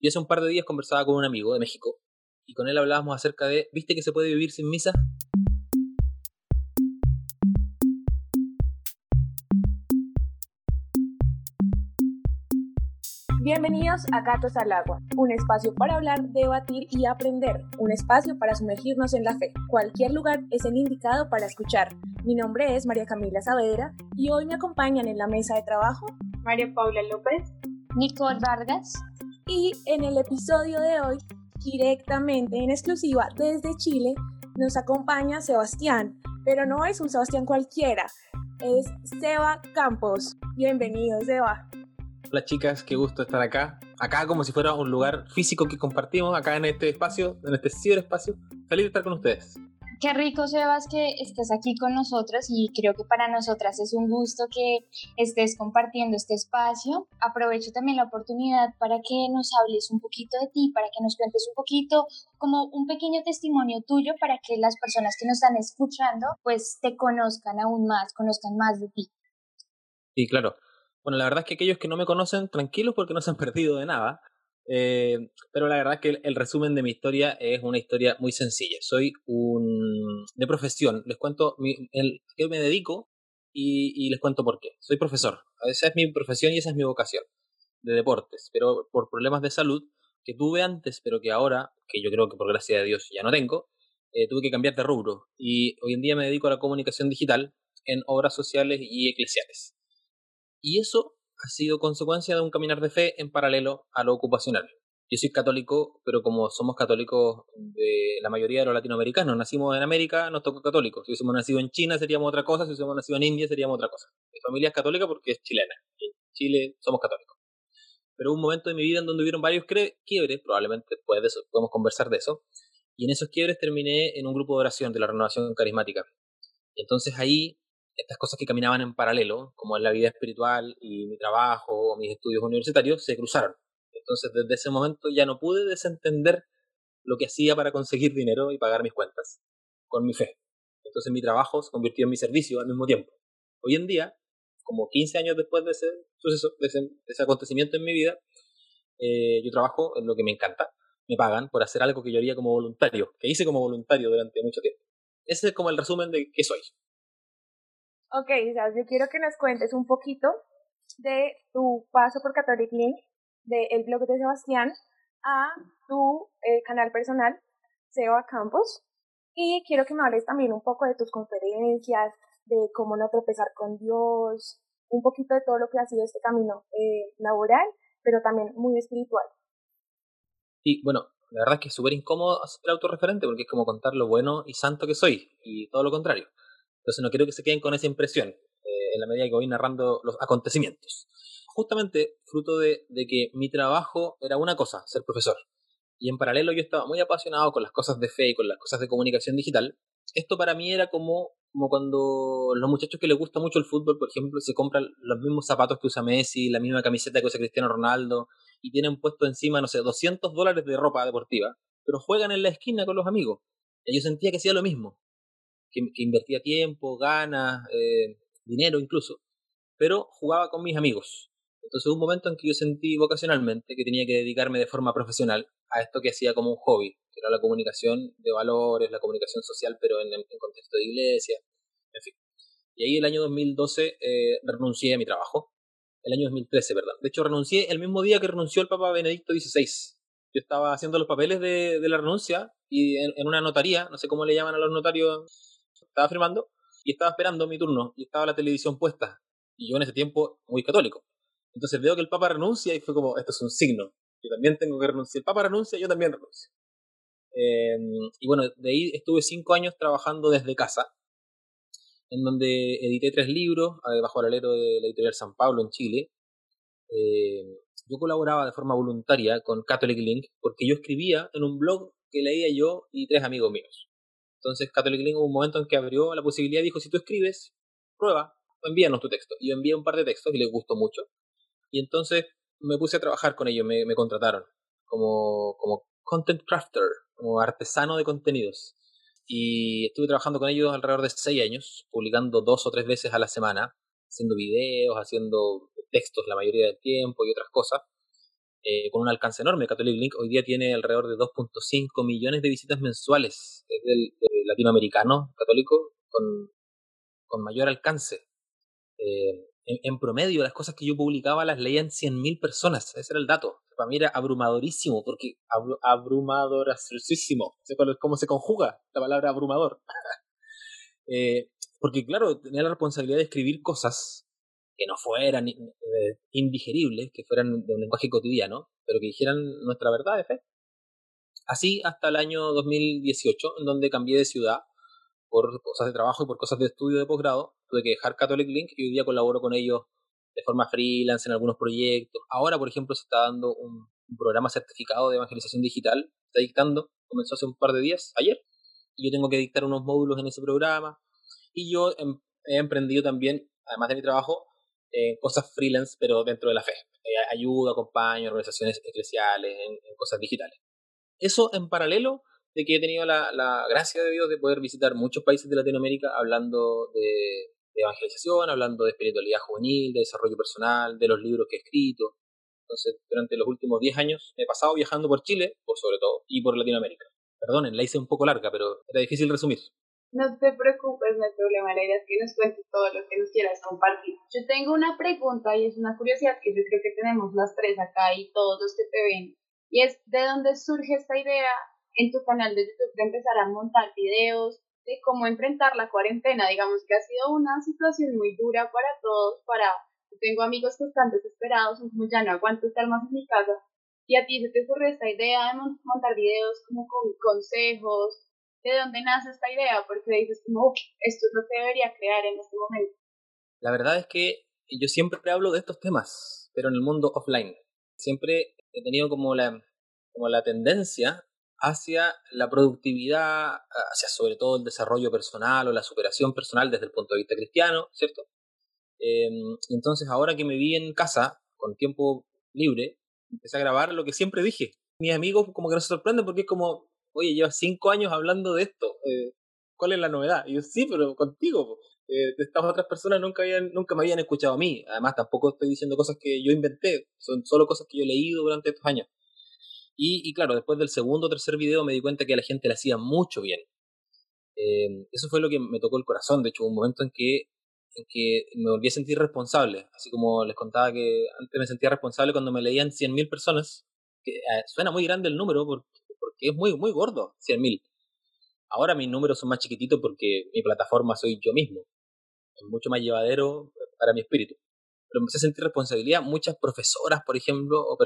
Y hace un par de días conversaba con un amigo de México y con él hablábamos acerca de, ¿viste que se puede vivir sin misa? Bienvenidos a Gatos al Agua, un espacio para hablar, debatir y aprender, un espacio para sumergirnos en la fe. Cualquier lugar es el indicado para escuchar. Mi nombre es María Camila Saavedra y hoy me acompañan en la mesa de trabajo María Paula López, Nicole Vargas y en el episodio de hoy, directamente en exclusiva desde Chile, nos acompaña Sebastián, pero no es un Sebastián cualquiera, es Seba Campos. Bienvenido, Seba. Hola chicas, qué gusto estar acá. Acá como si fuera un lugar físico que compartimos, acá en este espacio, en este ciberespacio. Feliz de estar con ustedes. Qué rico, Sebas, que estés aquí con nosotros y creo que para nosotras es un gusto que estés compartiendo este espacio. Aprovecho también la oportunidad para que nos hables un poquito de ti, para que nos cuentes un poquito como un pequeño testimonio tuyo para que las personas que nos están escuchando pues te conozcan aún más, conozcan más de ti. Sí, claro. Bueno, la verdad es que aquellos que no me conocen, tranquilos porque no se han perdido de nada. Eh, pero la verdad es que el, resumen de mi historia es una historia muy sencilla. Soy un de profesión. Les cuento mi, el que me dedico y, les cuento por qué. Soy profesor. Esa es mi profesión y esa es mi vocación de deportes. Pero por problemas de salud que tuve antes, pero que ahora, que yo creo que por gracia de Dios ya no tengo, eh, tuve que cambiar de rubro. Y hoy en día me dedico a la comunicación digital en obras sociales y eclesiales. Y eso ha sido consecuencia de un caminar de fe en paralelo a lo ocupacional. Yo soy católico, pero como somos católicos de la mayoría de los latinoamericanos, nacimos en América, nos tocó católicos. Si hubiésemos nacido en China seríamos otra cosa, si hubiésemos nacido en India seríamos otra cosa. Mi familia es católica porque es chilena. En Chile somos católicos. Pero hubo un momento de mi vida en donde hubieron varios quiebres, probablemente después de eso podemos conversar de eso. Y en esos quiebres terminé en un grupo de oración de la renovación carismática. Y entonces ahí estas cosas que caminaban en paralelo, como en la vida espiritual y mi trabajo o mis estudios universitarios, se cruzaron. Entonces, desde ese momento ya no pude desentender lo que hacía para conseguir dinero y pagar mis cuentas con mi fe. Entonces, mi trabajo se convirtió en mi servicio al mismo tiempo. Hoy en día, como 15 años después de ese suceso, de ese, acontecimiento en mi vida, eh, yo trabajo en lo que me encanta. Me pagan por hacer algo que yo haría como voluntario, que hice como voluntario durante mucho tiempo. Ese es como el resumen de qué soy. Ok, yo quiero que nos cuentes un poquito de tu paso por Catholic Link, del blog de Sebastián, a tu eh, canal personal, Seba Campos. Y quiero que me hables también un poco de tus conferencias, de cómo no tropezar con Dios, un poquito de todo lo que ha sido este camino eh, laboral, pero también muy espiritual. Sí, bueno, la verdad es que es súper incómodo ser autorreferente porque es como contar lo bueno y santo que soy, y todo lo contrario. Entonces no quiero que se queden con esa impresión eh, en la medida que voy narrando los acontecimientos. Justamente fruto de, que mi trabajo era una cosa, ser profesor. Y en paralelo yo estaba muy apasionado con las cosas de fe y con las cosas de comunicación digital. Esto para mí era como, como cuando los muchachos que les gusta mucho el fútbol, por ejemplo, se compran los mismos zapatos que usa Messi, la misma camiseta que usa Cristiano Ronaldo, y tienen puesto encima, no sé, 200 dólares de ropa deportiva, pero juegan en la esquina con los amigos. Y yo sentía que hacía lo mismo que, invertía tiempo, ganas, eh, dinero incluso, pero jugaba con mis amigos. Entonces hubo un momento en que yo sentí vocacionalmente que tenía que dedicarme de forma profesional a esto que hacía como un hobby, que era la comunicación de valores, la comunicación social, pero en, contexto de iglesia, en fin. Y ahí el año 2012 eh, renuncié a mi trabajo, el año 2013, ¿verdad? De hecho, renuncié el mismo día que renunció el Papa Benedicto XVI. Yo estaba haciendo los papeles de, la renuncia y en, en, una notaría, no sé cómo le llaman a los notarios estaba firmando y estaba esperando mi turno y estaba la televisión puesta. Y yo en ese tiempo muy católico. Entonces veo que el Papa renuncia y fue como, esto es un signo. Yo también tengo que renunciar. El Papa renuncia, yo también renuncio. Em, y bueno, de ahí estuve cinco años trabajando desde casa, en donde edité tres libros eh, bajo el alero de la editorial San Pablo en Chile. Em, yo colaboraba de forma voluntaria con Catholic Link porque yo escribía en un blog que leía yo y tres amigos míos. Entonces Catholic Link hubo un momento en que abrió la posibilidad, dijo, si tú escribes, prueba, envíanos tu texto. Y yo envié un par de textos y les gustó mucho. Y entonces me puse a trabajar con ellos, me, contrataron como, como content crafter, como artesano de contenidos. Y estuve trabajando con ellos alrededor de seis años, publicando dos o tres veces a la semana, haciendo videos, haciendo textos la mayoría del tiempo y otras cosas. eh, con un alcance enorme. Catholic Link hoy día tiene alrededor de 2.5 millones de visitas mensuales. Es del, latinoamericano católico con, con mayor alcance. Eh, en, promedio, las cosas que yo publicaba las leían 100.000 personas. Ese era el dato. Para mí era abrumadorísimo, porque abrumadorísimo. ¿Cómo se conjuga la palabra abrumador? eh, porque, claro, tenía la responsabilidad de escribir cosas que no fueran eh, indigeribles, que fueran de un lenguaje cotidiano, pero que dijeran nuestra verdad de fe. Así hasta el año 2018, en donde cambié de ciudad por cosas de trabajo y por cosas de estudio de posgrado. Tuve que dejar Catholic Link y hoy día colaboro con ellos de forma freelance en algunos proyectos. Ahora, por ejemplo, se está dando un, programa certificado de evangelización digital. Está dictando, comenzó hace un par de días, ayer. Y yo tengo que dictar unos módulos en ese programa. Y yo em, he emprendido también, además de mi trabajo, eh, cosas freelance, pero dentro de la fe. Eh, ayuda, acompaño organizaciones eclesiales en, cosas digitales. Eso en paralelo de que he tenido la, gracia de Dios de poder visitar muchos países de Latinoamérica hablando de, evangelización, hablando de espiritualidad juvenil, de desarrollo personal, de los libros que he escrito. Entonces, durante los últimos 10 años he pasado viajando por Chile, por sobre todo, y por Latinoamérica. Perdonen, la hice un poco larga, pero era difícil resumir. No te preocupes, no hay problema. La idea es que nos cuentes todo lo que nos quieras compartir. Yo tengo una pregunta y es una curiosidad que yo creo que tenemos las tres acá y todos los que te ven. Y es, ¿de dónde surge esta idea en tu canal de YouTube de empezar a montar videos de cómo enfrentar la cuarentena? Digamos que ha sido una situación muy dura para todos, para... Tengo amigos que están desesperados, como ya no aguanto estar más en mi casa. Y a ti se te ocurre esta idea de montar videos como con consejos, de dónde nace esta idea, porque dices como, esto es lo que debería crear en este momento. La verdad es que yo siempre hablo de estos temas, pero en el mundo offline. Siempre he tenido como la, como la tendencia hacia la productividad, hacia sobre todo el desarrollo personal o la superación personal desde el punto de vista cristiano, ¿cierto? Em, entonces ahora que me vi en casa, con tiempo libre, empecé a grabar lo que siempre dije. Mis amigos como que no se sorprenden porque es como, oye, llevas cinco años hablando de esto, eh, ¿cuál es la novedad? Y yo, sí, pero contigo, eh, estas otras personas nunca, habían, nunca me habían escuchado a mí, además tampoco estoy diciendo cosas que yo inventé, son solo cosas que yo he leído durante estos años. Y, claro, después del segundo o tercer video me di cuenta que a la gente le hacía mucho bien. Eh, eso fue lo que me tocó el corazón, de hecho, un momento en que en que me volví a sentir responsable, así como les contaba que antes me sentía responsable cuando me leían 100.000 personas, que suena muy grande el número, porque porque es muy, muy gordo, 100.000. Ahora mis números son más chiquititos porque mi plataforma soy yo mismo. Es mucho más llevadero para mi espíritu. Pero empecé a sentir responsabilidad. Muchas profesoras, por ejemplo, o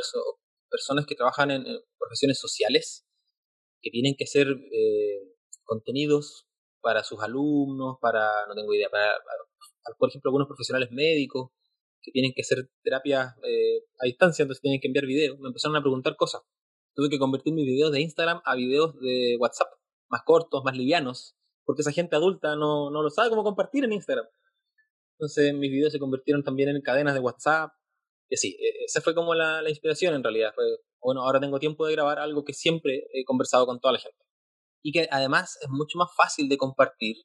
personas que trabajan en, profesiones sociales, que tienen que hacer eh, contenidos para sus alumnos, para, no tengo idea, para, por ejemplo, algunos profesionales médicos que tienen que hacer terapias eh, a distancia, entonces tienen que enviar videos. Me empezaron a preguntar cosas tuve que convertir mis videos de Instagram a videos de WhatsApp, más cortos, más livianos, porque esa gente adulta no, no lo sabe cómo compartir en Instagram. Entonces mis videos se convirtieron también en cadenas de WhatsApp. Y así, e, esa fue como la, la inspiración en realidad. Fue, bueno, ahora tengo tiempo de grabar algo que siempre he conversado con toda la gente. Y que además es mucho más fácil de compartir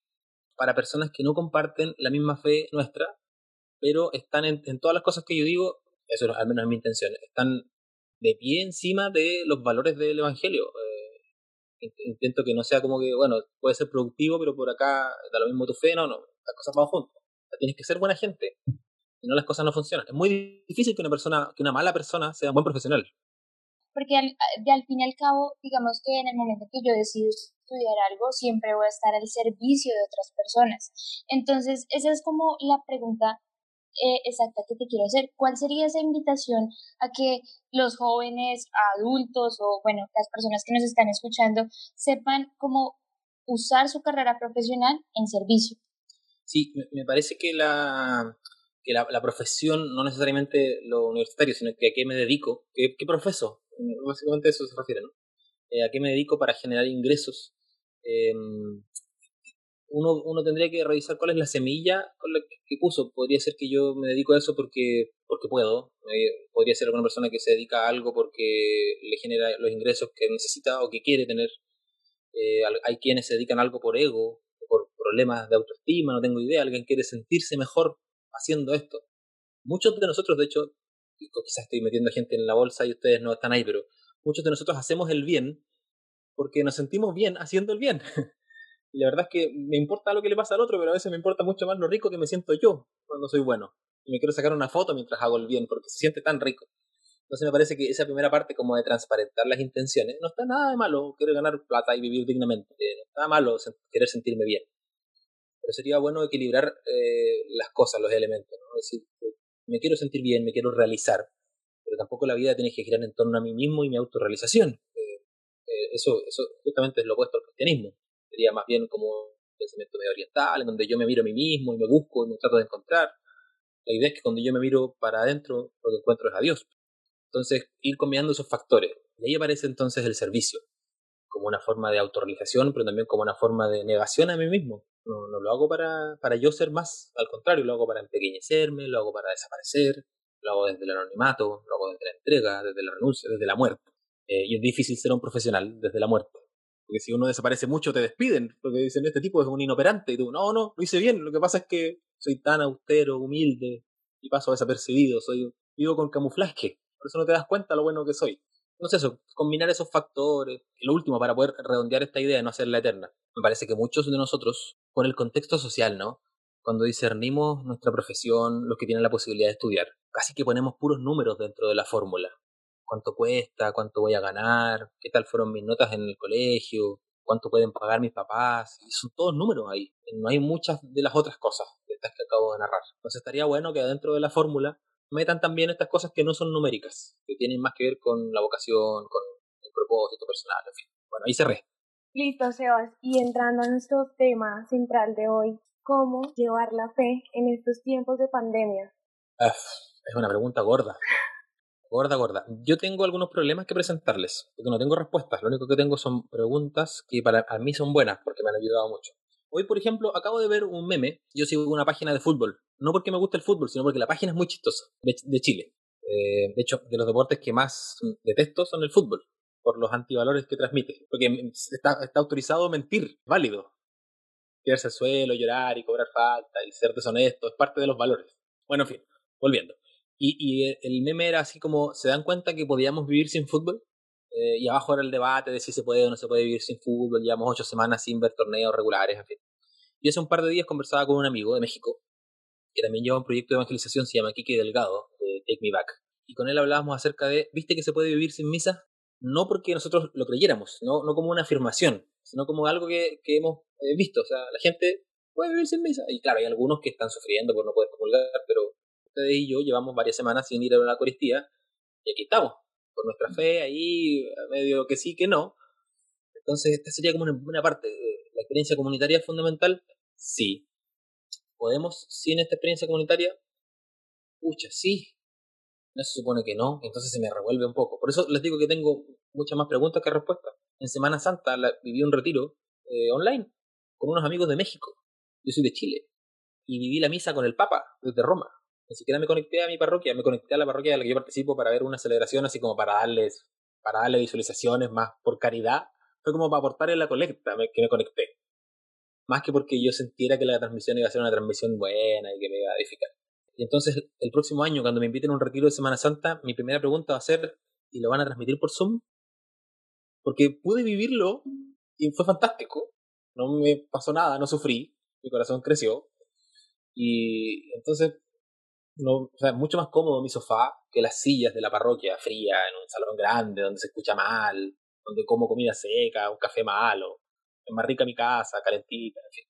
para personas que no comparten la misma fe nuestra, pero están en, en todas las cosas que yo digo, eso al menos es mi intención, están de pie encima de los valores del Evangelio. Eh, intento que no sea como que, bueno, puede ser productivo, pero por acá da lo mismo tu fe, no, no, las cosas van juntas. tienes que ser buena gente, si no las cosas no funcionan. Es muy difícil que una persona, que una mala persona sea un buen profesional. Porque al, de al fin y al cabo, digamos que en el momento que yo decido estudiar algo, siempre voy a estar al servicio de otras personas. Entonces, esa es como la pregunta eh, exacta que te quiero hacer. ¿Cuál sería esa invitación a que los jóvenes, adultos o, bueno, las personas que nos están escuchando sepan cómo usar su carrera profesional en servicio? Sí, me parece que la, que la, profesión, no necesariamente lo universitario, sino que a qué me dedico, qué, qué profeso, básicamente eso se refiere, ¿no? Eh, a qué me dedico para generar ingresos. Eh, uno, uno tendría que revisar cuál es la semilla con la que puso. Podría ser que yo me dedico a eso porque, porque puedo. Eh, podría ser alguna persona que se dedica a algo porque le genera los ingresos que necesita o que quiere tener. Eh, hay quienes se dedican a algo por ego, por problemas de autoestima, no tengo idea. Alguien quiere sentirse mejor haciendo esto. Muchos de nosotros, de hecho, quizás estoy metiendo gente en la bolsa y ustedes no están ahí, pero muchos de nosotros hacemos el bien porque nos sentimos bien haciendo el bien. y la verdad es que me importa lo que le pasa al otro, pero a veces me importa mucho más lo rico que me siento yo cuando soy bueno. Y me quiero sacar una foto mientras hago el bien, porque se siente tan rico. Entonces me parece que esa primera parte como de transparentar las intenciones, no está nada de malo querer ganar plata y vivir dignamente, no está malo querer sentirme bien. Pero sería bueno equilibrar eh, las cosas, los elementos, ¿no? Es decir, me quiero sentir bien, me quiero realizar, pero tampoco la vida tiene que girar en torno a mí mismo y mi autorrealización. Eh, eh, eso, eso justamente es lo opuesto al cristianismo. Sería más bien como un pensamiento medio oriental, en donde yo me miro a mí mismo y me busco y me trato de encontrar. La idea es que cuando yo me miro para adentro, lo que encuentro es a Dios. Entonces, ir combinando esos factores. Y ahí aparece entonces el servicio, como una forma de autorrealización, pero también como una forma de negación a mí mismo. No, lo hago para, para yo ser más, al contrario, lo hago para empequeñecerme, lo hago para desaparecer, lo hago desde el anonimato, lo hago desde la entrega, desde la renuncia, desde la muerte. Eh, y es difícil ser un profesional desde la muerte. Porque si uno desaparece mucho, te despiden. Porque dicen, este tipo es un inoperante. Y tú, no, no, lo hice bien. Lo que pasa es que soy tan austero, humilde, y paso desapercibido. Soy, vivo con camuflaje. Por eso no te das cuenta lo bueno que soy. No sé, eso, combinar esos factores. Lo último, para poder redondear esta idea de no hacerla eterna. Me parece que muchos de nosotros, por el contexto social, ¿no? Cuando discernimos nuestra profesión, los que tienen la posibilidad de estudiar, casi que ponemos puros números dentro de la fórmula. ¿Cuánto cuesta? ¿Cuánto voy a ganar? ¿Qué tal fueron mis notas en el colegio? ¿Cuánto pueden pagar mis papás? Son todos números ahí. No hay muchas de las otras cosas de estas que acabo de narrar. Entonces estaría bueno que dentro de la fórmula metan también estas cosas que no son numéricas, que tienen más que ver con la vocación, con el propósito personal, en fin. Bueno, ahí cerré. Listo, Sebas. Y entrando a nuestro tema central de hoy, ¿cómo llevar la fe en estos tiempos de pandemia? es una pregunta gorda. Gorda, gorda. Yo tengo algunos problemas que presentarles, porque no tengo respuestas. Lo único que tengo son preguntas que para mí son buenas, porque me han ayudado mucho. Hoy, por ejemplo, acabo de ver un meme. Yo sigo una página de fútbol. No porque me guste el fútbol, sino porque la página es muy chistosa, de, Chile. Eh, de hecho, de los deportes que más detesto son el fútbol, por los antivalores que transmite. Porque está, está autorizado mentir, válido. Tirarse al suelo, llorar y cobrar falta y ser deshonesto, es parte de los valores. Bueno, en fin, volviendo. Y, y el meme era así como, ¿se dan cuenta que podíamos vivir sin fútbol? Eh, y abajo era el debate de si se puede o no se puede vivir sin fútbol. Llevamos ocho semanas sin ver torneos regulares, en fin. Y hace un par de días conversaba con un amigo de México, que también lleva un proyecto de evangelización, se llama Kike Delgado, de Take Me Back. Y con él hablábamos acerca de, ¿viste que se puede vivir sin misa? No porque nosotros lo creyéramos, no, no como una afirmación, sino como algo que, que hemos eh, visto. O sea, la gente puede vivir sin misa. Y claro, hay algunos que están sufriendo por no poder comulgar, pero ustedes y yo llevamos varias semanas sin ir a la Eucaristía y aquí estamos, por nuestra fe ahí, medio que sí, que no. Entonces, esta sería como una, parte. ¿La experiencia comunitaria es fundamental? Sí. ¿Podemos sin esta experiencia comunitaria? Pucha, sí. No se supone que no, entonces se me revuelve un poco. Por eso les digo que tengo muchas más preguntas que respuestas. En Semana Santa viví un retiro eh, online con unos amigos de México. Yo soy de Chile. Y viví la misa con el Papa desde Roma. Ni siquiera me conecté a mi parroquia, me conecté a la parroquia de la que yo participo para ver una celebración así como para darles, para darle visualizaciones más por caridad. Fue como para aportar en la colecta que me conecté. Más que porque yo sintiera que la transmisión iba a ser una transmisión buena y que me iba a edificar. Y entonces el próximo año, cuando me inviten a un retiro de Semana Santa, mi primera pregunta va a ser, ¿y lo van a transmitir por Zoom? Porque pude vivirlo y fue fantástico. No me pasó nada, no sufrí, mi corazón creció. Y entonces no, o sea, mucho más cómodo mi sofá que las sillas de la parroquia fría en un salón grande donde se escucha mal, donde como comida seca, un café malo. Es más rica mi casa, calentita, en fin.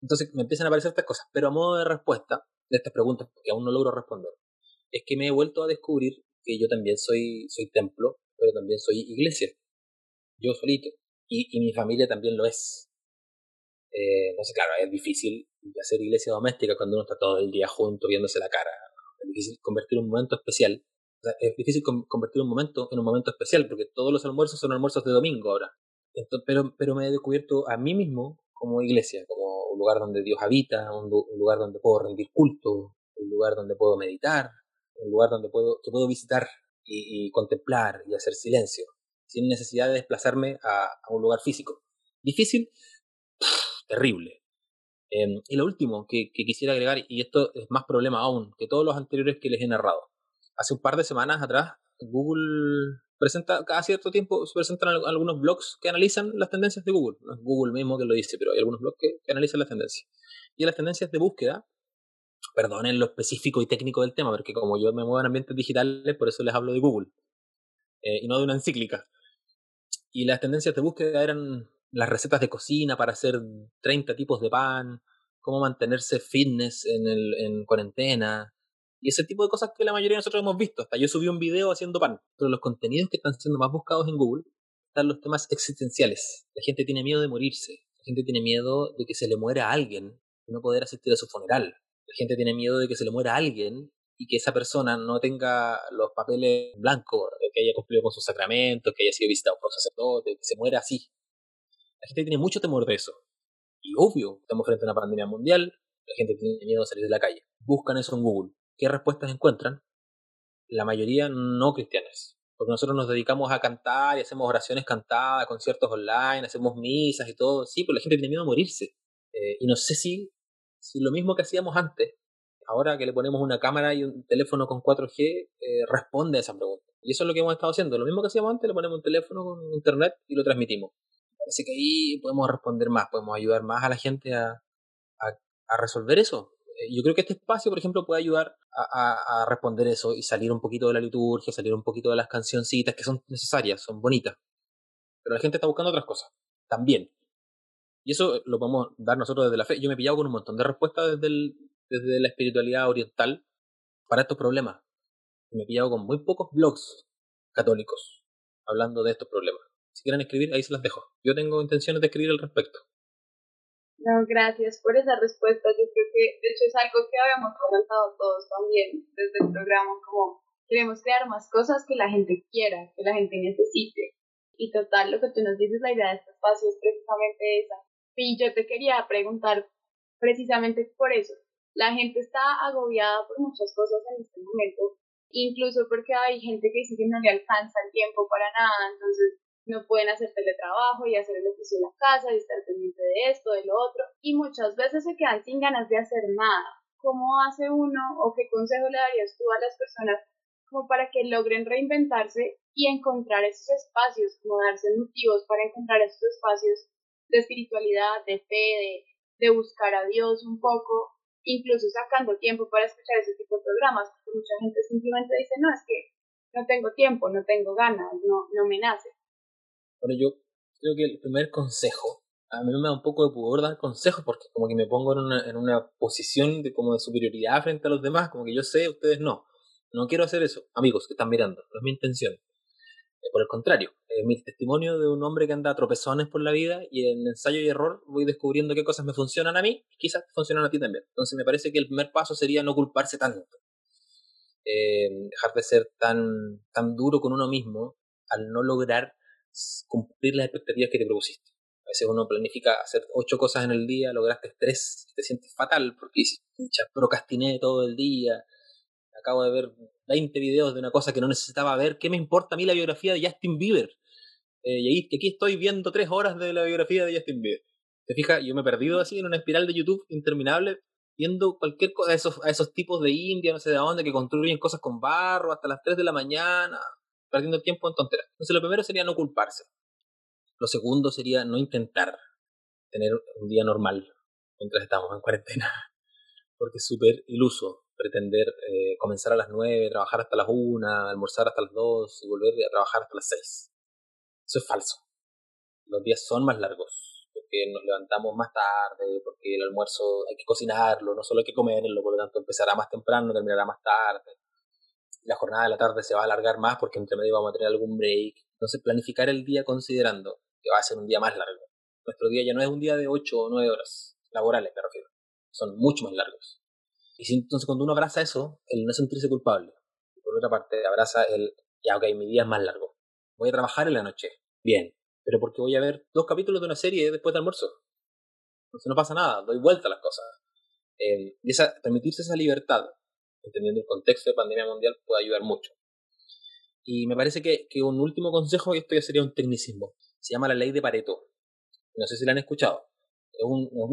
Entonces me empiezan a aparecer estas cosas, pero a modo de respuesta de estas preguntas, que aún no logro responder, es que me he vuelto a descubrir que yo también soy, soy templo, pero también soy iglesia. Yo solito. Y, y mi familia también lo es. Eh, entonces, claro, es difícil hacer iglesia doméstica cuando uno está todo el día junto viéndose la cara. Es difícil convertir un momento especial. es difícil convertir un momento en un momento especial porque todos los almuerzos son almuerzos de domingo ahora. Pero, pero me he descubierto a mí mismo como iglesia, como un lugar donde Dios habita, un, lugar donde puedo rendir culto, un lugar donde puedo meditar, un lugar donde puedo, que puedo visitar y, contemplar y hacer silencio, sin necesidad de desplazarme a, a un lugar físico. Difícil, terrible. y lo último que, quisiera agregar, y esto es más problema aún que todos los anteriores que les he narrado. hace un par de semanas atrás, Google presenta, cada cierto tiempo se presentan algunos blogs que analizan las tendencias de Google. No es Google mismo que lo dice, pero hay algunos blogs que, analizan las tendencias. Y las tendencias de búsqueda, perdonen lo específico y técnico del tema, porque como yo me muevo en ambientes digitales, por eso les hablo de Google, eh, y no de una encíclica. Y las tendencias de búsqueda eran las recetas de cocina para hacer 30 tipos de pan, cómo mantenerse fitness en, el, en cuarentena, y ese tipo de cosas que la mayoría de nosotros hemos visto. Hasta yo subí un video haciendo pan. Pero los contenidos que están siendo más buscados en Google están los temas existenciales. La gente tiene miedo de morirse. La gente tiene miedo de que se le muera a alguien y no poder asistir a su funeral. La gente tiene miedo de que se le muera a alguien y que esa persona no tenga los papeles blancos, que haya cumplido con sus sacramentos, que haya sido visitado por un sacerdote, que se muera así. La gente tiene mucho temor de eso. Y obvio, estamos frente a una pandemia mundial, la gente tiene miedo de salir de la calle. Buscan eso en Google. ¿Qué respuestas encuentran? La mayoría no cristianas. Porque nosotros nos dedicamos a cantar y hacemos oraciones cantadas, conciertos online, hacemos misas y todo. Sí, pero la gente tiene miedo a morirse. Eh, y no sé si, si lo mismo que hacíamos antes, ahora que le ponemos una cámara y un teléfono con 4G, eh, responde a esa pregunta. Y eso es lo que hemos estado haciendo. Lo mismo que hacíamos antes, le ponemos un teléfono con internet y lo transmitimos. Parece que ahí podemos responder más, podemos ayudar más a la gente a, a resolver eso. Eh, yo creo que este espacio, por ejemplo, puede ayudar a, responder eso y salir un poquito de la liturgia, salir un poquito de las cancioncitas que son necesarias, son bonitas. Pero la gente está buscando otras cosas, también. Y eso lo podemos dar nosotros desde la fe. Yo me he pillado con un montón de respuestas desde, desde la espiritualidad oriental para estos problemas. Me he pillado con muy pocos blogs católicos hablando de estos problemas. Si quieren escribir, ahí se las dejo. Yo tengo intenciones de escribir al respecto. No, gracias por esa respuesta. Yo creo que, de hecho, es algo que habíamos comentado todos también desde el programa, como queremos crear más cosas que la gente quiera, que la gente necesite. Y total, lo que tú nos dices, la idea de este espacio es precisamente esa. Y yo te quería preguntar precisamente por eso. La gente está agobiada por muchas cosas en este momento, incluso porque hay gente que dice que no le alcanza el tiempo para nada, entonces no pueden hacer teletrabajo y hacer el oficio en la casa y estar pendiente de esto, de lo otro, y muchas veces se quedan sin ganas de hacer nada. ¿Cómo hace uno o qué consejo le darías tú a las personas como para que logren reinventarse y encontrar esos espacios, como darse motivos para encontrar esos espacios de espiritualidad, de fe, de, de buscar a Dios un poco, incluso sacando tiempo para escuchar ese tipo de programas, porque mucha gente simplemente dice, no, es que no tengo tiempo, no tengo ganas, no, no me nace. Bueno, yo creo que el primer consejo, a mí me da un poco de pudor dar consejos porque como que me pongo en una, en una posición de como de superioridad frente a los demás, como que yo sé, ustedes no. No quiero hacer eso, amigos que están mirando, no es mi intención. Eh, por el contrario, es mi testimonio de un hombre que anda a tropezones por la vida y en ensayo y error voy descubriendo qué cosas me funcionan a mí y quizás funcionan a ti también. Entonces me parece que el primer paso sería no culparse tanto. Eh, dejar de ser tan, tan duro con uno mismo al no lograr cumplir las expectativas que te propusiste. A veces uno planifica hacer ocho cosas en el día, lograste tres, te sientes fatal porque dices, procrastiné todo el día, acabo de ver 20 videos de una cosa que no necesitaba ver, ¿qué me importa a mí la biografía de Justin Bieber? Eh, y aquí estoy viendo tres horas de la biografía de Justin Bieber. ¿Te fijas? Yo me he perdido así en una espiral de YouTube interminable viendo cualquier cosa, a esos, a esos tipos de India, no sé de dónde, que construyen cosas con barro hasta las 3 de la mañana perdiendo el tiempo en tonteras. Entonces lo primero sería no culparse. Lo segundo sería no intentar tener un día normal mientras estamos en cuarentena. Porque es súper iluso pretender eh, comenzar a las 9, trabajar hasta las 1, almorzar hasta las 2 y volver a trabajar hasta las 6. Eso es falso. Los días son más largos porque nos levantamos más tarde, porque el almuerzo hay que cocinarlo, no solo hay que comerlo, por lo tanto empezará más temprano, terminará más tarde la jornada de la tarde se va a alargar más porque entre medio vamos a tener algún break. Entonces, planificar el día considerando que va a ser un día más largo. Nuestro día ya no es un día de 8 o 9 horas laborales, me refiero. Son mucho más largos. Y entonces, cuando uno abraza eso, el no sentirse culpable. por otra parte, abraza el, ya, ok, mi día es más largo. Voy a trabajar en la noche. Bien. Pero porque voy a ver dos capítulos de una serie después del almuerzo. Entonces no pasa nada, doy vuelta a las cosas. Eh, y esa, permitirse esa libertad entendiendo el contexto de pandemia mundial, puede ayudar mucho. Y me parece que, que un último consejo, y esto ya sería un tecnicismo, se llama la ley de Pareto. No sé si la han escuchado.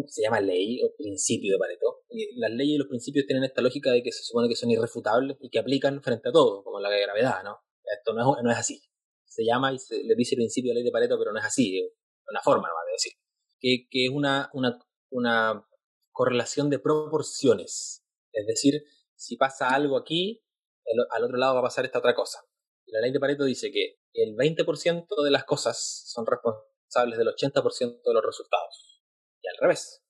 se llama ley o principio de Pareto. Y las leyes y los principios tienen esta lógica de que se supone que son irrefutables y que aplican frente a todo, como la gravedad, ¿no? Esto no es, no es así. Se llama y se le dice principio de ley de Pareto, pero no es así, es una forma nomás de decir. Que, que es una, una, una correlación de proporciones. Es decir, si pasa algo aquí, al otro lado va a pasar esta otra cosa. la ley de Pareto dice que el 20% de las cosas son responsables del 80% de los resultados. Y al revés,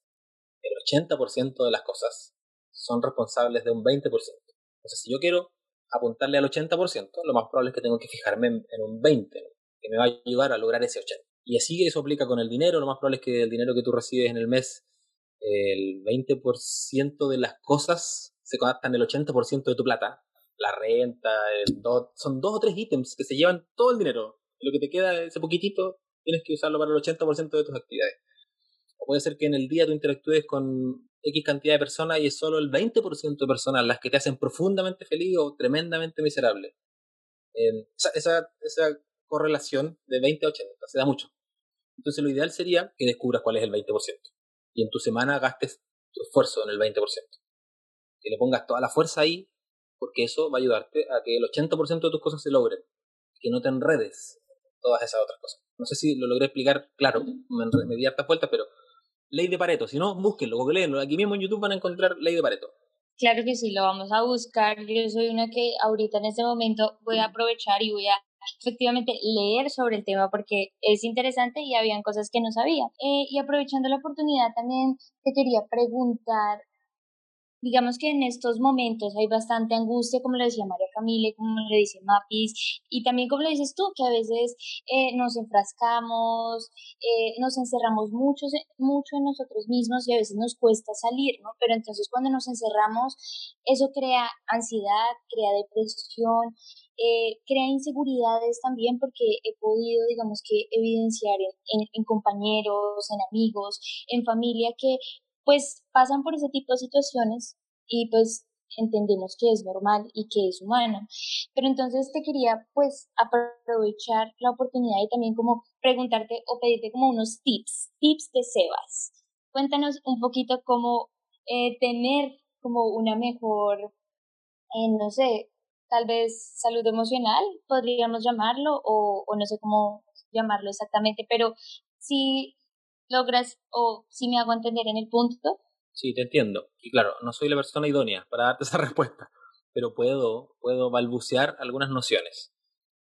el 80% de las cosas son responsables de un 20%. Entonces, si yo quiero apuntarle al 80%, lo más probable es que tengo que fijarme en, un 20%, que me va a ayudar a lograr ese 80%. Y así eso aplica con el dinero, lo más probable es que el dinero que tú recibes en el mes, el 20% de las cosas se en el 80% de tu plata. La renta, son dos o tres ítems que se llevan todo el dinero. lo que te queda, ese poquitito, tienes que usarlo para el 80% de tus actividades. O puede ser que en el día tú interactúes con X cantidad de personas y es solo el 20% de personas las que te hacen profundamente feliz o tremendamente miserable. esa, esa, esa correlación de 20 a 80 se da mucho. Entonces lo ideal sería que descubras cuál es el 20% y en tu semana gastes tu esfuerzo en el 20% que le pongas toda la fuerza ahí, porque eso va a ayudarte a que el 80% de tus cosas se logren, que no te enredes todas esas otras cosas. No sé si lo logré explicar claro, me, me di hartas vueltas, pero ley de Pareto, si no, búsquenlo, googleenlo, aquí mismo en YouTube van a encontrar ley de Pareto. Claro que sí, lo vamos a buscar. Yo soy una que ahorita en este momento voy a aprovechar y voy a efectivamente leer sobre el tema porque es interesante y habían cosas que no sabía. Eh, y aprovechando la oportunidad también te quería preguntar digamos que en estos momentos hay bastante angustia, como le decía María Camille, como le dice Mapis, y también como le dices tú, que a veces eh, nos enfrascamos, eh, nos encerramos mucho, mucho en nosotros mismos y a veces nos cuesta salir, ¿no? Pero entonces cuando nos encerramos, eso crea ansiedad, crea depresión, eh, crea inseguridades también porque he podido, digamos que, evidenciar en, en compañeros, en amigos, en familia que pues pasan por ese tipo de situaciones y pues entendemos que es normal y que es humano. Pero entonces te quería pues aprovechar la oportunidad y también como preguntarte o pedirte como unos tips, tips de Sebas. Cuéntanos un poquito cómo eh, tener como una mejor, eh, no sé, tal vez salud emocional, podríamos llamarlo, o, o no sé cómo llamarlo exactamente, pero sí logras o si me hago entender en el punto. Sí, te entiendo. Y claro, no soy la persona idónea para darte esa respuesta, pero puedo, puedo balbucear algunas nociones.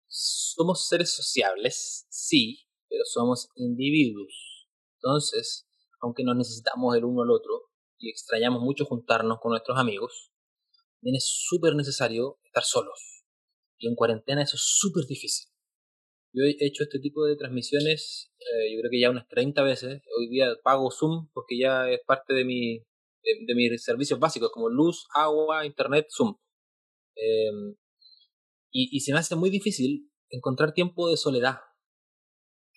Somos seres sociables, sí, pero somos individuos. Entonces, aunque nos necesitamos el uno al otro y extrañamos mucho juntarnos con nuestros amigos, también es súper necesario estar solos. Y en cuarentena eso es súper difícil. Yo he hecho este tipo de transmisiones, eh, yo creo que ya unas 30 veces. Hoy día pago Zoom porque ya es parte de, mi, de, mis servicios básicos, como luz, agua, internet, Zoom. Em, y, y, se me hace muy difícil encontrar tiempo de soledad.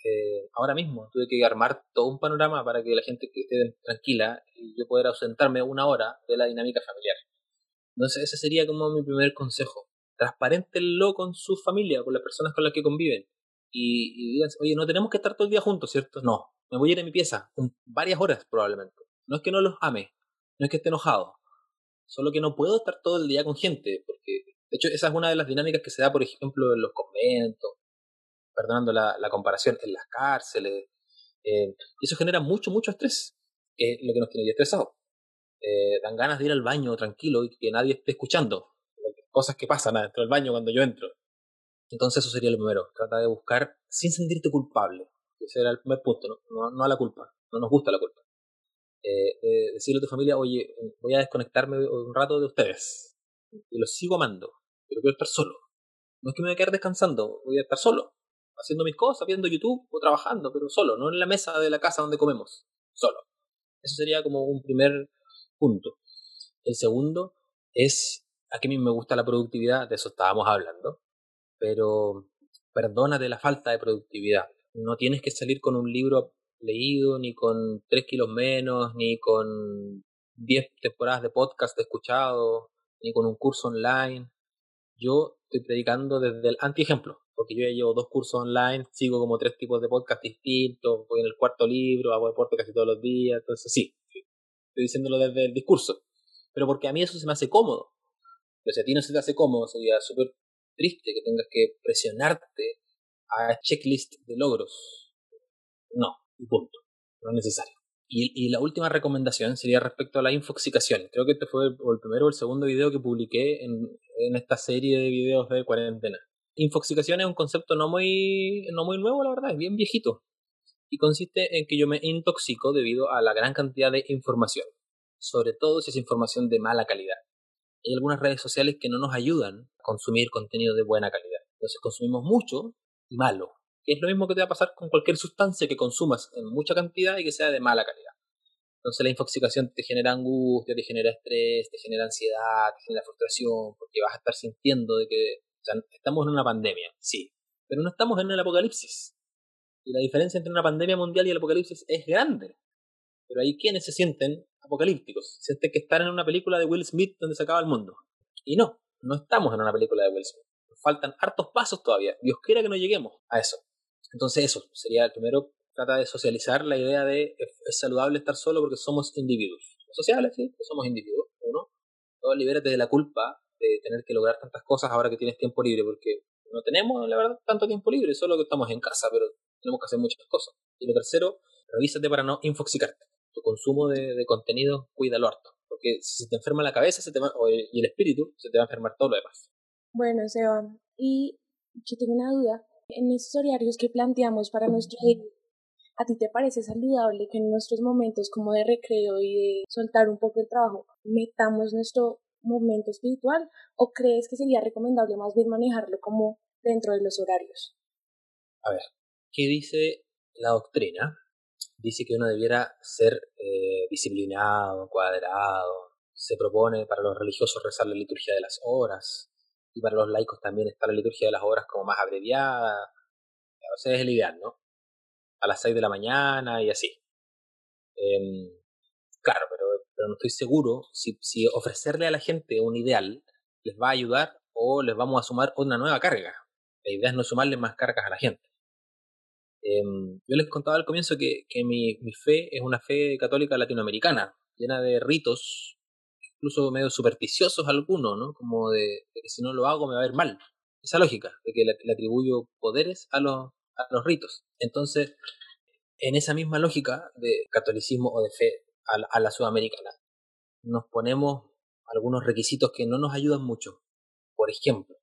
Eh, ahora mismo tuve que armar todo un panorama para que la gente esté tranquila y yo poder ausentarme una hora de la dinámica familiar. Entonces ese sería como mi primer consejo. Transparentenlo con su familia, con las personas con las que conviven y, digan, oye, no tenemos que estar todo el día juntos, ¿cierto? No, me voy a ir a mi pieza, varias horas probablemente. No es que no los ame, no es que esté enojado, solo que no puedo estar todo el día con gente, porque de hecho esa es una de las dinámicas que se da, por ejemplo, en los conventos, perdonando la, la comparación, en las cárceles, eh, y eso genera mucho, mucho estrés, que lo que nos tiene estresados. Eh, dan ganas de ir al baño tranquilo y que nadie esté escuchando cosas que pasan dentro del baño cuando yo entro. Entonces eso sería lo primero, trata de buscar sin sentirte culpable. Ese era el primer punto, no, no, a la culpa, no nos gusta la culpa. Eh, decirle a tu familia, oye, voy a desconectarme un rato de ustedes y los sigo amando, pero quiero estar solo. No es que me voy a quedar descansando, voy a estar solo, haciendo mis cosas, viendo YouTube o trabajando, pero solo, no en la mesa de la casa donde comemos, solo. Eso sería como un primer punto. El segundo es, a mí me gusta la productividad, de eso estábamos hablando pero perdónate la falta de productividad. No tienes que salir con un libro leído, ni con tres kilos menos, ni con diez temporadas de podcast escuchado, ni con un curso online. Yo estoy predicando desde el antiejemplo, porque yo ya llevo dos cursos online, sigo como tres tipos de podcast distintos, voy en el cuarto libro, hago deporte casi todos los días, entonces sí, estoy diciéndolo desde el discurso, pero porque a mí eso se me hace cómodo. Pero si a ti no se te hace cómodo, sería súper triste que tengas que presionarte a checklist de logros. No, punto. No es necesario. Y, la última recomendación sería respecto a la infoxicación. Creo que este fue el, primero o el segundo video que publiqué en, en esta serie de videos de cuarentena. Infoxicación es un concepto no muy, no muy nuevo, la verdad, es bien viejito. Y consiste en que yo me intoxico debido a la gran cantidad de información, sobre todo si es información de mala calidad. Hay algunas redes sociales que no nos ayudan a consumir contenido de buena calidad. Entonces consumimos mucho y malo, que es lo mismo que te va a pasar con cualquier sustancia que consumas en mucha cantidad y que sea de mala calidad. Entonces la infoxicación te genera angustia, te genera estrés, te genera ansiedad, te genera frustración, porque vas a estar sintiendo de que o sea, estamos en una pandemia, sí, pero no estamos en el apocalipsis. Y la diferencia entre una pandemia mundial y el apocalipsis es grande. Pero hay quienes se sienten apocalípticos, sienten que están en una película de Will Smith donde se acaba el mundo. Y no, no estamos en una película de Will Smith. Nos faltan hartos pasos todavía. Dios quiera que no lleguemos a eso. Entonces eso sería el primero, trata de socializar la idea de es saludable estar solo porque somos individuos. Sociales, sí, somos individuos. Uno, todo libérate de la culpa de tener que lograr tantas cosas ahora que tienes tiempo libre, porque no tenemos, la verdad, tanto tiempo libre, solo que estamos en casa, pero tenemos que hacer muchas cosas. Y lo tercero, revísate para no infoxicarte. Tu consumo de, de contenido, cuídalo harto, porque si se te enferma la cabeza se te y el espíritu, se te va a enfermar todo lo demás. Bueno, Seba, y yo tengo una duda. En esos horarios que planteamos para nuestro día, ¿a ti te parece saludable que en nuestros momentos como de recreo y de soltar un poco el trabajo, metamos nuestro momento espiritual o crees que sería recomendable más bien manejarlo como dentro de los horarios? A ver, ¿qué dice la doctrina? Dice que uno debiera ser eh, disciplinado, cuadrado. Se propone para los religiosos rezar la liturgia de las horas. Y para los laicos también está la liturgia de las horas como más abreviada. O sea, es el ideal, ¿no? A las 6 de la mañana y así. Em, claro, pero pero no estoy seguro si, si ofrecerle a la gente un ideal les va a ayudar o les vamos a sumar una nueva carga. La idea es no sumarle más cargas a la gente. Em, yo les contaba al comienzo que, que mi, mi, fe es una fe católica latinoamericana, llena de ritos, incluso medio supersticiosos algunos, ¿no? Como de, que si no lo hago me va a ver mal. Esa lógica, de que le, atribuyo poderes a los, a los ritos. Entonces, en esa misma lógica de catolicismo o de fe a la, sudamericana. Nos ponemos algunos requisitos que no nos ayudan mucho. Por ejemplo,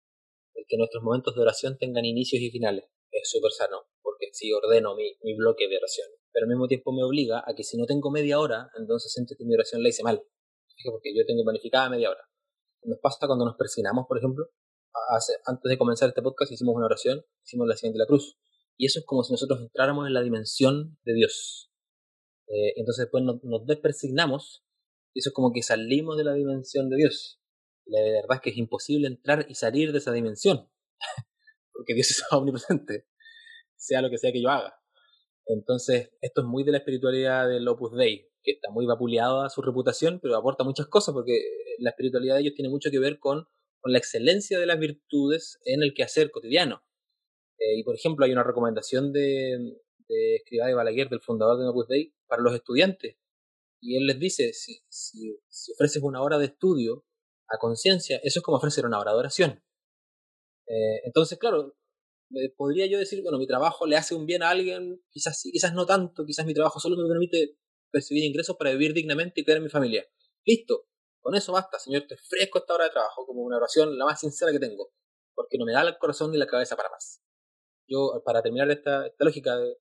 el que nuestros momentos de oración tengan inicios y finales. Es súper sano, porque si ordeno mi, mi, bloque de oración. Pero al mismo tiempo me obliga a que si no tengo media hora, entonces siento que mi oración la hice mal. Porque yo tengo planificada media hora. Nos pasa cuando nos persignamos, por ejemplo. antes de comenzar este podcast hicimos una oración, hicimos la siguiente la cruz. Y eso es como si nosotros entráramos en la dimensión de Dios. Eh, entonces después nos, nos, despersignamos y eso es como que salimos de la dimensión de Dios. La verdad es que es imposible entrar y salir de esa dimensión, porque Dios es omnipresente, sea lo que sea que yo haga. Entonces, esto es muy de la espiritualidad del Opus Dei, que está muy vapuleado a su reputación, pero aporta muchas cosas, porque la espiritualidad de ellos tiene mucho que ver con, con la excelencia de las virtudes en el quehacer cotidiano. Eh, y por ejemplo, hay una recomendación de, de Escribá de Balaguer, del fundador de Opus Dei, para los estudiantes. Y él les dice, si, si, ofreces una hora de estudio a conciencia, eso es como ofrecer una hora de oración. Eh, entonces, claro, podría yo decir, bueno, mi trabajo le hace un bien a alguien, quizás sí, quizás no tanto, quizás mi trabajo solo me permite percibir ingresos para vivir dignamente y cuidar a mi familia. Listo, con eso basta, Señor, te ofrezco esta hora de trabajo como una oración la más sincera que tengo, porque no me da el corazón ni la cabeza para más. Yo, para terminar esta, esta lógica de,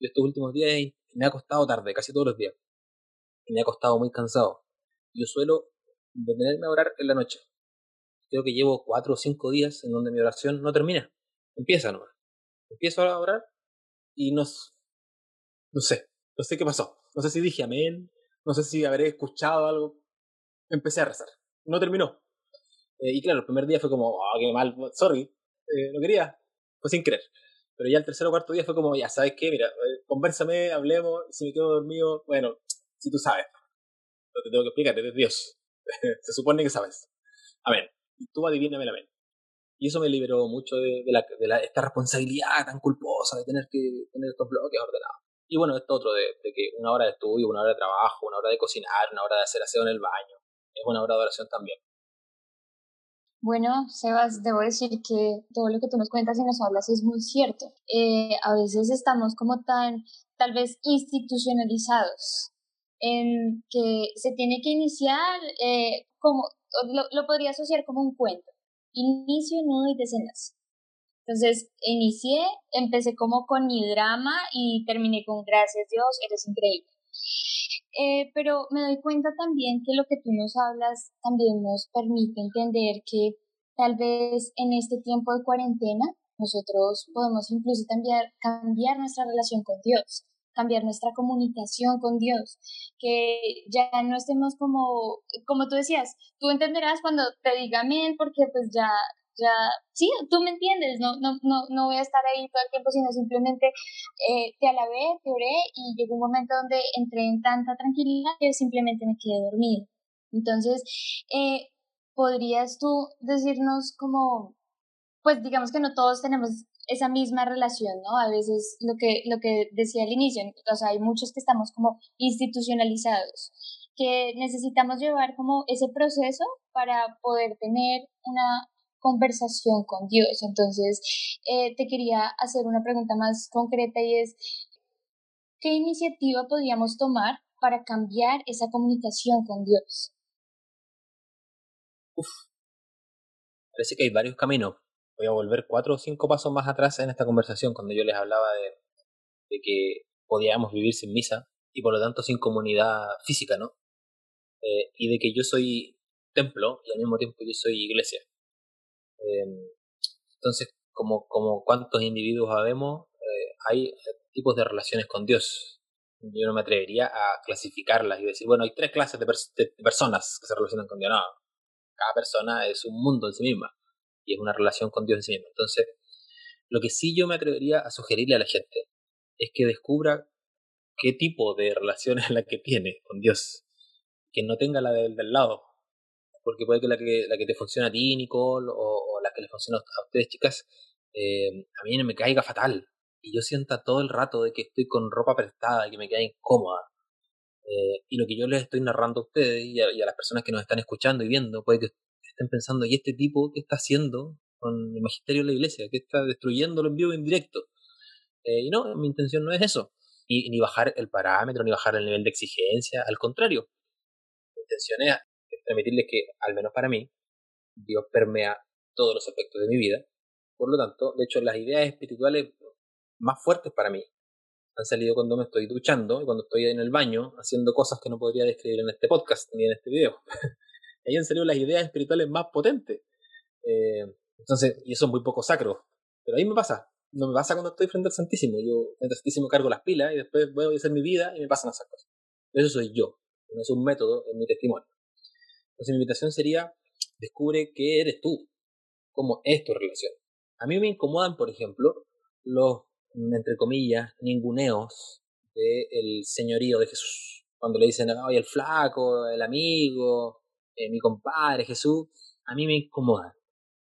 estos últimos días me ha costado tarde, casi todos los días. Y me ha costado muy cansado. Yo suelo detenerme a orar en la noche. Creo que llevo cuatro o cinco días en donde mi oración no termina. Empieza nomás. Empiezo a orar y no, sé, no sé qué pasó. No sé si dije amén, no sé si habré escuchado algo. Empecé a rezar. No terminó. Eh, y claro, el primer día fue como, oh, qué mal, sorry, eh, no quería. Fue sin querer. Pero ya el tercer o cuarto día fue como, ya sabes qué, mira, eh, conversame, hablemos, si me quedo dormido, bueno, si tú sabes. No te tengo que explicar, eres Dios. Se supone que sabes. Amén. Y tú adivíname el amén. Y eso me liberó mucho de, la, de la, esta responsabilidad tan culposa de tener que tener estos bloques ordenados. Y bueno, esto otro de, de, que una hora de estudio, una hora de trabajo, una hora de cocinar, una hora de hacer aseo en el baño, es una hora de oración también. Bueno, Sebas, debo decir que todo lo que tú nos cuentas y nos hablas es muy cierto. Eh, a veces estamos como tan, tal vez, institucionalizados en que se tiene que iniciar eh, como, lo, lo, podría asociar como un cuento, inicio, nudo y decenas. Entonces, inicié, empecé como con mi drama y terminé con gracias Dios, eres increíble. Eh, pero me doy cuenta también que lo que tú nos hablas también nos permite entender que tal vez en este tiempo de cuarentena nosotros podemos incluso cambiar, cambiar nuestra relación con Dios, cambiar nuestra comunicación con Dios, que ya no estemos como, como tú decías, tú entenderás cuando te diga amén porque pues ya ya, sí, tú me entiendes, no, no, no, no voy a estar ahí todo el tiempo, sino simplemente eh, te alabé, te oré y llegó un momento donde entré en tanta tranquilidad que simplemente me quedé dormido. Entonces, eh, ¿podrías tú decirnos como, pues digamos que no todos tenemos esa misma relación, ¿no? A veces lo que, lo que decía al inicio, o sea, hay muchos que estamos como institucionalizados, que necesitamos llevar como ese proceso para poder tener una conversación con Dios. Entonces, eh, te quería hacer una pregunta más concreta y es, ¿qué iniciativa podríamos tomar para cambiar esa comunicación con Dios? Uf, parece que hay varios caminos. Voy a volver cuatro o cinco pasos más atrás en esta conversación cuando yo les hablaba de, de que podíamos vivir sin misa y por lo tanto sin comunidad física, ¿no? Eh, y de que yo soy templo y al mismo tiempo yo soy iglesia. Em, entonces, como, como cuántos individuos habemos, eh, hay tipos de relaciones con Dios. Yo no me atrevería a clasificarlas y decir, bueno, hay tres clases de, personas que se relacionan con Dios. No, cada persona es un mundo en sí misma y es una relación con Dios en sí misma. Entonces, lo que sí yo me atrevería a sugerirle a la gente es que descubra qué tipo de relación es la que tiene con Dios, que no tenga la del, del lado, porque puede que la que, la que te funciona a ti, Nicole, o, la que le funciona a ustedes, chicas, eh, a mí me caiga fatal. Y yo sienta todo el rato de que estoy con ropa prestada, y que me queda incómoda. Eh, y lo que yo les estoy narrando a ustedes y a, las personas que nos están escuchando y viendo, puede que estén pensando, ¿y este tipo qué está haciendo con el magisterio de la iglesia? ¿Qué está destruyéndolo en vivo en directo? Eh, y no, mi intención no es eso. Ni, ni bajar el parámetro, ni bajar el nivel de exigencia. Al contrario, mi intención es permitirles que, al menos para mí, Dios permea todos los aspectos de mi vida. Por lo tanto, de hecho, las ideas espirituales más fuertes para mí han salido cuando me estoy duchando y cuando estoy en el baño haciendo cosas que no podría describir en este podcast ni en este video. Ahí han salido las ideas espirituales más potentes. Eh, entonces, y eso es muy poco sacro. Pero ahí me pasa. No me pasa cuando estoy frente al Santísimo. Yo frente al Santísimo cargo las pilas y después voy a hacer mi vida y me pasan esas cosas. Eso soy yo. No es un método, es mi testimonio. Entonces mi invitación sería, descubre qué eres tú, cómo es tu relación. A mí me incomodan, por ejemplo, los, entre comillas, ninguneos del señorío de Jesús. Cuando le dicen, ay, el flaco, el amigo, eh, mi compadre Jesús, a mí me incomoda.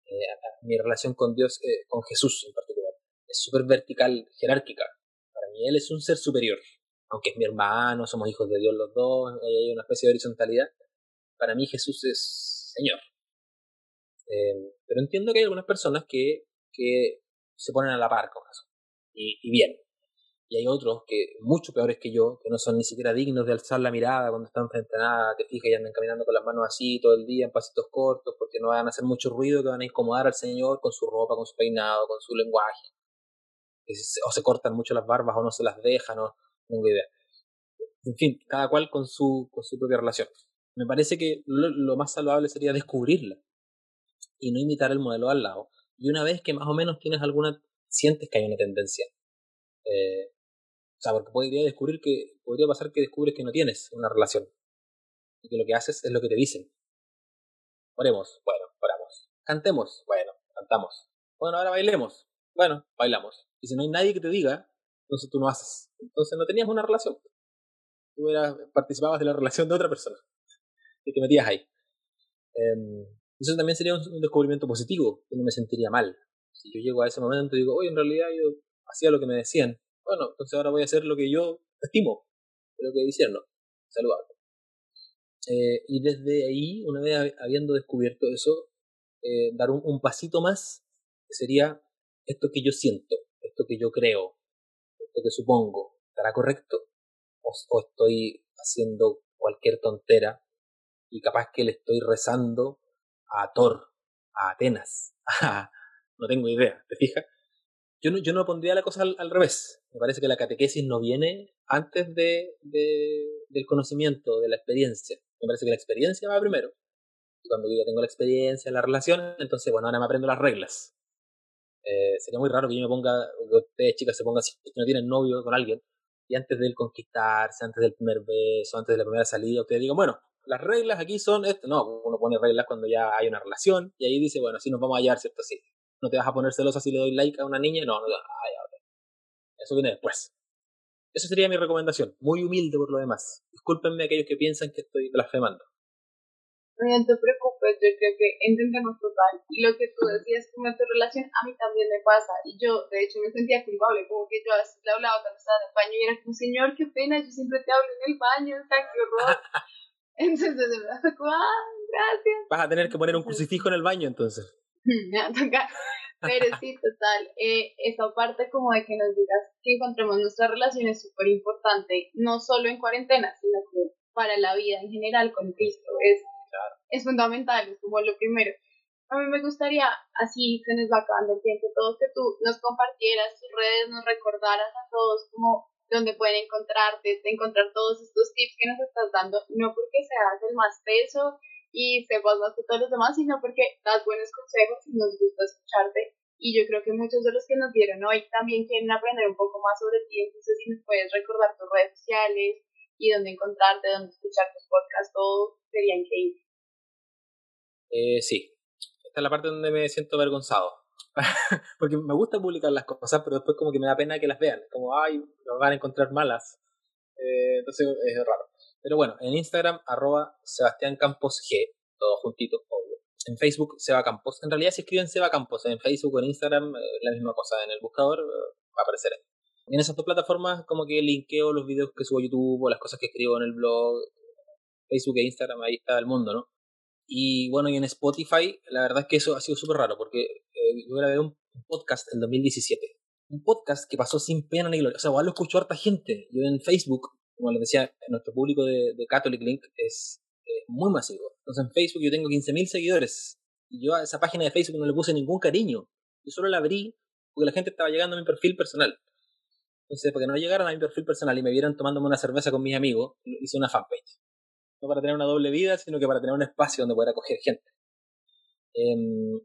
Eh, mi relación con Dios, eh, con Jesús en particular, es súper vertical, jerárquica. Para mí Él es un ser superior. Aunque es mi hermano, somos hijos de Dios los dos, hay una especie de horizontalidad para mí Jesús es Señor. Eh, pero entiendo que hay algunas personas que, que se ponen a la par con Jesús. Y, bien. Y hay otros que, mucho peores que yo, que no son ni siquiera dignos de alzar la mirada cuando están frente a nada, te fijas y andan caminando con las manos así todo el día en pasitos cortos, porque no van a hacer mucho ruido, que van a incomodar al Señor con su ropa, con su peinado, con su lenguaje. O se cortan mucho las barbas o no se las dejan, no tengo idea. En fin, cada cual con su, con su propia relación. Me parece que lo, más saludable sería descubrirla y no imitar el modelo al lado. Y una vez que más o menos tienes alguna, sientes que hay una tendencia. Eh, o sea, porque podría descubrir que, podría pasar que descubres que no tienes una relación. Y que lo que haces es lo que te dicen. Oremos, bueno, oramos. Cantemos, bueno, cantamos. Bueno, ahora bailemos. Bueno, bailamos. Y si no hay nadie que te diga, entonces tú no haces. Entonces no tenías una relación. Tú eras, participabas de la relación de otra persona y te metías ahí. Em, Eso también sería un, descubrimiento positivo, que no me sentiría mal. Si yo llego a ese momento y digo, oye, en realidad yo hacía lo que me decían, bueno, entonces ahora voy a hacer lo que yo estimo, lo que dicen, no, saludable. Eh, y desde ahí, una vez habiendo descubierto eso, eh, dar un, pasito más, que sería esto que yo siento, esto que yo creo, esto que supongo, ¿estará correcto? O estoy haciendo cualquier tontera y capaz que le estoy rezando a Thor, a Atenas, no tengo idea, ¿te fijas? Yo no, yo no pondría la cosa al, revés. Me parece que la catequesis no viene antes de, del conocimiento, de la experiencia. Me parece que la experiencia va primero. Y cuando yo tengo la experiencia, la relación, entonces, bueno, ahora me aprendo las reglas. Eh, sería muy raro que yo me ponga, que ustedes chicas se pongan, si no tienen novio con alguien, y antes de él conquistarse, antes del primer beso, antes de la primera salida, ustedes digan, bueno, las reglas aquí son esto. No, uno pone reglas cuando ya hay una relación y ahí dice, bueno, así nos vamos a hallar, ¿cierto? Sí. No te vas a poner celosa si le doy like a una niña, no, no, ay, eso viene después. Esa sería mi recomendación, muy humilde por lo demás. Discúlpenme aquellos que piensan que estoy blasfemando. No te preocupes, yo creo que entendemos total. Y lo que tú decías con tu relación, a mí también me pasa. Y yo, de hecho, me sentía culpable, como que yo así te hablaba cuando estaba en el baño y era como, señor, qué pena, yo siempre te hablo en el baño, está qué horror. Entonces, de verdad, ah, gracias. Vas a tener que poner un crucifijo en el baño, entonces. Me va a tocar. Pero sí, total, eh, esa parte como de que nos digas que encontremos nuestra relación es súper importante, no solo en cuarentena, sino que para la vida en general con Cristo, es, es fundamental, es como lo primero. A mí me gustaría, así se nos va acabando el tiempo, todo que tú nos compartieras tus redes, nos recordaras a todos como donde pueden encontrarte, encontrar todos estos tips que nos estás dando, no porque seas el más peso y sepas más que todos los demás, sino porque das buenos consejos y nos gusta escucharte. Y yo creo que muchos de los que nos dieron hoy también quieren aprender un poco más sobre ti, entonces si nos puedes recordar tus redes sociales y dónde encontrarte, dónde escuchar tus podcasts, todo sería increíble. Eh, sí, esta es la parte donde me siento avergonzado. Porque me gusta publicar las cosas, pero después como que me da pena que las vean. Como, ay, lo van a encontrar malas. Eh, entonces es raro. Pero bueno, en Instagram, arroba Sebastián Campos G, todo juntito, obvio. En Facebook, Seba Campos. En realidad, si escriben Seba Campos en Facebook o en Instagram, eh, la misma cosa. En el buscador eh, va a aparecer ahí. En esas dos plataformas, como que linkeo los videos que subo a YouTube o las cosas que escribo en el blog. Facebook e Instagram, ahí está el mundo, ¿no? Y bueno, y en Spotify, la verdad es que eso ha sido súper raro, porque eh, yo grabé un podcast en 2017. Un podcast que pasó sin pena ni gloria. O sea, igual lo escuchó harta gente. Yo en Facebook, como les decía, nuestro público de, Catholic Link es muy masivo. Entonces en Facebook yo tengo 15.000 seguidores. Y yo a esa página de Facebook no le puse ningún cariño. Yo solo la abrí porque la gente estaba llegando a mi perfil personal. Entonces, para que no llegaran a mi perfil personal y me vieran tomándome una cerveza con mis amigos, hice una fanpage no para tener una doble vida, sino que para tener un espacio donde poder acoger gente. Em,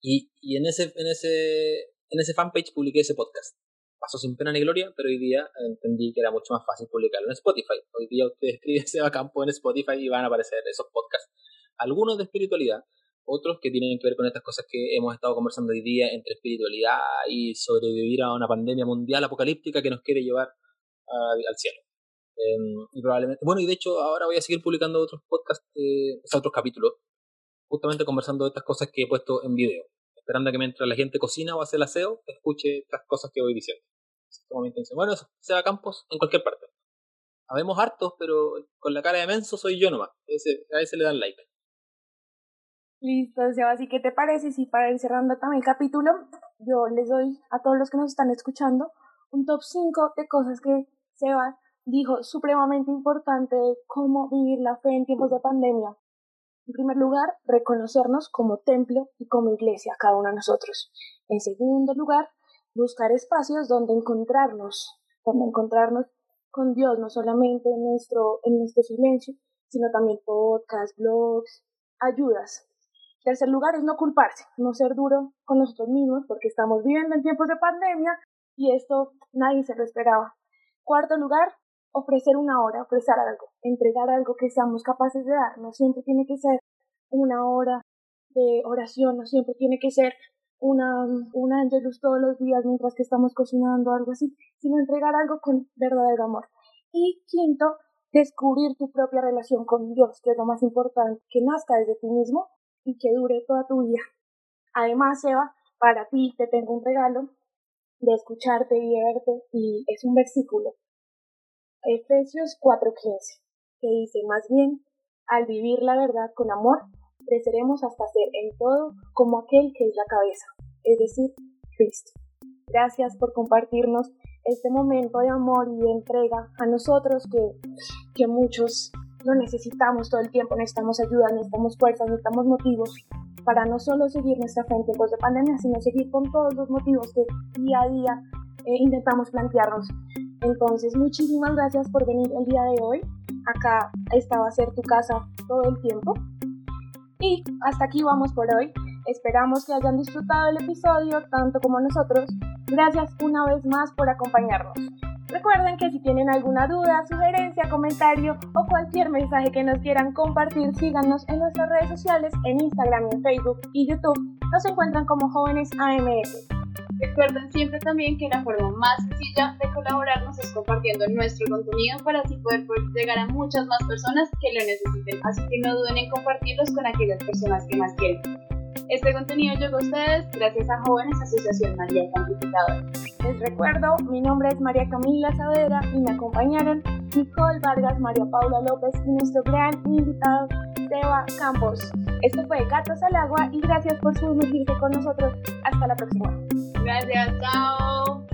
y, y en ese, en ese, en ese fanpage publiqué ese podcast. Pasó sin pena ni gloria, pero hoy día entendí que era mucho más fácil publicarlo en Spotify. Hoy día ustedes escriben Seba Campo en Spotify y van a aparecer esos podcasts. Algunos de espiritualidad, otros que tienen que ver con estas cosas que hemos estado conversando hoy día entre espiritualidad y sobrevivir a una pandemia mundial apocalíptica que nos quiere llevar al cielo. Em, y probablemente, bueno, y de hecho ahora voy a seguir publicando otros podcasts, eh, otros capítulos, justamente conversando de estas cosas que he puesto en video, esperando a que mientras la gente cocina o hace el aseo, escuche estas cosas que voy diciendo. Como mi intención. Bueno, Seba Campos en cualquier parte. Habemos hartos, pero con la cara de menso soy yo nomás. Ese, a ese le dan like. Listo, Seba, así que te parece si para ir también el capítulo, yo les doy a todos los que nos están escuchando un top 5 de cosas que Seba dijo supremamente importante cómo vivir la fe en tiempos de pandemia. En primer lugar, reconocernos como templo y como iglesia, cada uno de nosotros. En segundo lugar, buscar espacios donde encontrarnos, donde encontrarnos con Dios, no solamente en nuestro, en nuestro silencio, sino también podcasts, blogs, ayudas. Tercer lugar es no culparse, no ser duro con nosotros mismos, porque estamos viviendo en tiempos de pandemia y esto nadie se lo esperaba. Cuarto lugar, ofrecer una hora, ofrecer algo, entregar algo que seamos capaces de dar. No siempre tiene que ser una hora de oración, no siempre tiene que ser una, un ángelus todos los días mientras que estamos cocinando algo así, sino entregar algo con verdadero amor. Y quinto, descubrir tu propia relación con Dios, que es lo más importante, que nazca desde ti mismo y que dure toda tu vida. Además, Eva, para ti te tengo un regalo de escucharte y de verte y es un versículo. Efesios 4:15, que dice más bien, al vivir la verdad con amor, creceremos hasta ser en todo como aquel que es la cabeza, es decir, Cristo. Gracias por compartirnos este momento de amor y de entrega a nosotros que, que muchos lo necesitamos todo el tiempo, necesitamos ayuda, necesitamos fuerza, necesitamos motivos para no solo seguir nuestra fe en tiempos de pandemia, sino seguir con todos los motivos que día a día eh, intentamos plantearnos. Entonces, muchísimas gracias por venir el día de hoy. Acá esta va a ser tu casa todo el tiempo. Y hasta aquí vamos por hoy. Esperamos que hayan disfrutado el episodio tanto como nosotros. Gracias una vez más por acompañarnos. Recuerden que si tienen alguna duda, sugerencia, comentario o cualquier mensaje que nos quieran compartir, síganos en nuestras redes sociales, en Instagram, en Facebook y YouTube. Nos encuentran como jóvenes AMS. Recuerden siempre también que la forma más sencilla de colaborarnos es compartiendo nuestro contenido para así poder llegar a muchas más personas que lo necesiten. Así que no duden en compartirlos con aquellas personas que más quieren. Este contenido llegó a ustedes gracias a Jóvenes Asociación María Amplificadora. Les recuerdo, mi nombre es María Camila Savera y me acompañaron Nicole Vargas, María Paula López y nuestro gran invitado, Seba Campos. Esto fue Gatos al Agua y gracias por sumergirse con nosotros. Hasta la próxima. 大家早